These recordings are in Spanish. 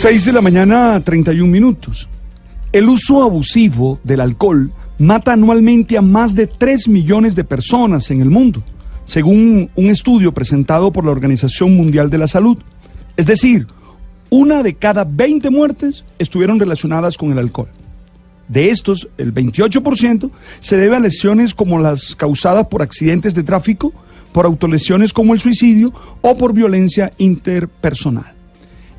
6 de la mañana, 31 minutos. El uso abusivo del alcohol mata anualmente a más de 3 millones de personas en el mundo, según un estudio presentado por la Organización Mundial de la Salud. Es decir, una de cada 20 muertes estuvieron relacionadas con el alcohol. De estos, el 28% se debe a lesiones como las causadas por accidentes de tráfico, por autolesiones como el suicidio o por violencia interpersonal.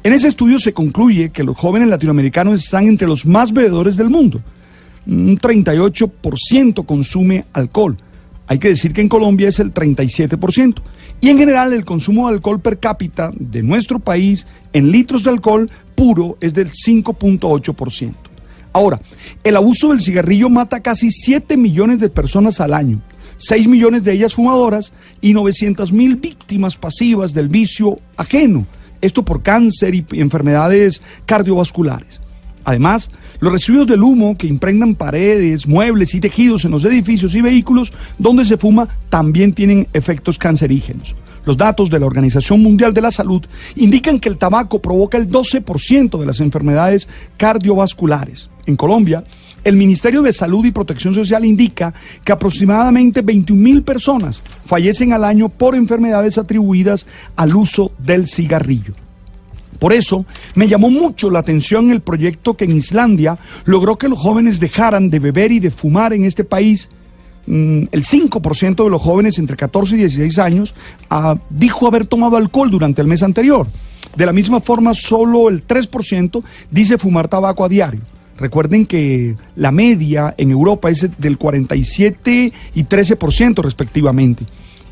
En ese estudio se concluye que los jóvenes latinoamericanos están entre los más bebedores del mundo. Un 38% consume alcohol. Hay que decir que en Colombia es el 37%. Y en general el consumo de alcohol per cápita de nuestro país en litros de alcohol puro es del 5.8%. Ahora, el abuso del cigarrillo mata casi 7 millones de personas al año, 6 millones de ellas fumadoras y 900 mil víctimas pasivas del vicio ajeno esto por cáncer y enfermedades cardiovasculares. Además, los residuos del humo que impregnan paredes, muebles y tejidos en los edificios y vehículos donde se fuma también tienen efectos cancerígenos. Los datos de la Organización Mundial de la Salud indican que el tabaco provoca el 12% de las enfermedades cardiovasculares. En Colombia, el Ministerio de Salud y Protección Social indica que aproximadamente 21 mil personas fallecen al año por enfermedades atribuidas al uso del cigarrillo. Por eso me llamó mucho la atención el proyecto que en Islandia logró que los jóvenes dejaran de beber y de fumar en este país. Mm, el 5% de los jóvenes entre 14 y 16 años ah, dijo haber tomado alcohol durante el mes anterior. De la misma forma, solo el 3% dice fumar tabaco a diario. Recuerden que la media en Europa es del 47 y 13% respectivamente.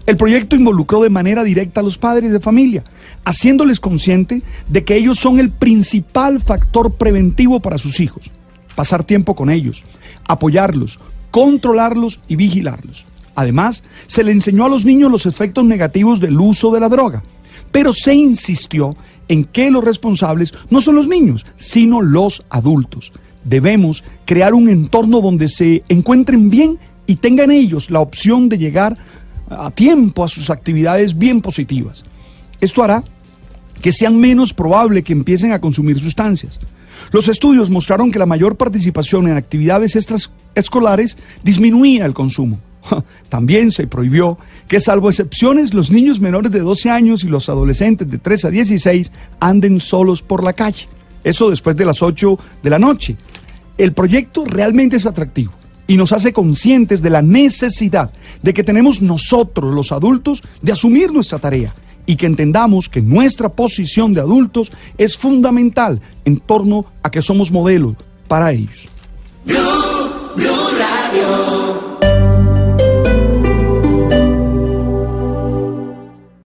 El proyecto involucró de manera directa a los padres de familia, haciéndoles consciente de que ellos son el principal factor preventivo para sus hijos. Pasar tiempo con ellos, apoyarlos, controlarlos y vigilarlos. Además, se le enseñó a los niños los efectos negativos del uso de la droga, pero se insistió en que los responsables no son los niños, sino los adultos debemos crear un entorno donde se encuentren bien y tengan ellos la opción de llegar a tiempo a sus actividades bien positivas. Esto hará que sean menos probable que empiecen a consumir sustancias. Los estudios mostraron que la mayor participación en actividades extraescolares disminuía el consumo. También se prohibió que, salvo excepciones, los niños menores de 12 años y los adolescentes de 3 a 16 anden solos por la calle. Eso después de las 8 de la noche. El proyecto realmente es atractivo y nos hace conscientes de la necesidad de que tenemos nosotros, los adultos, de asumir nuestra tarea y que entendamos que nuestra posición de adultos es fundamental en torno a que somos modelos para ellos.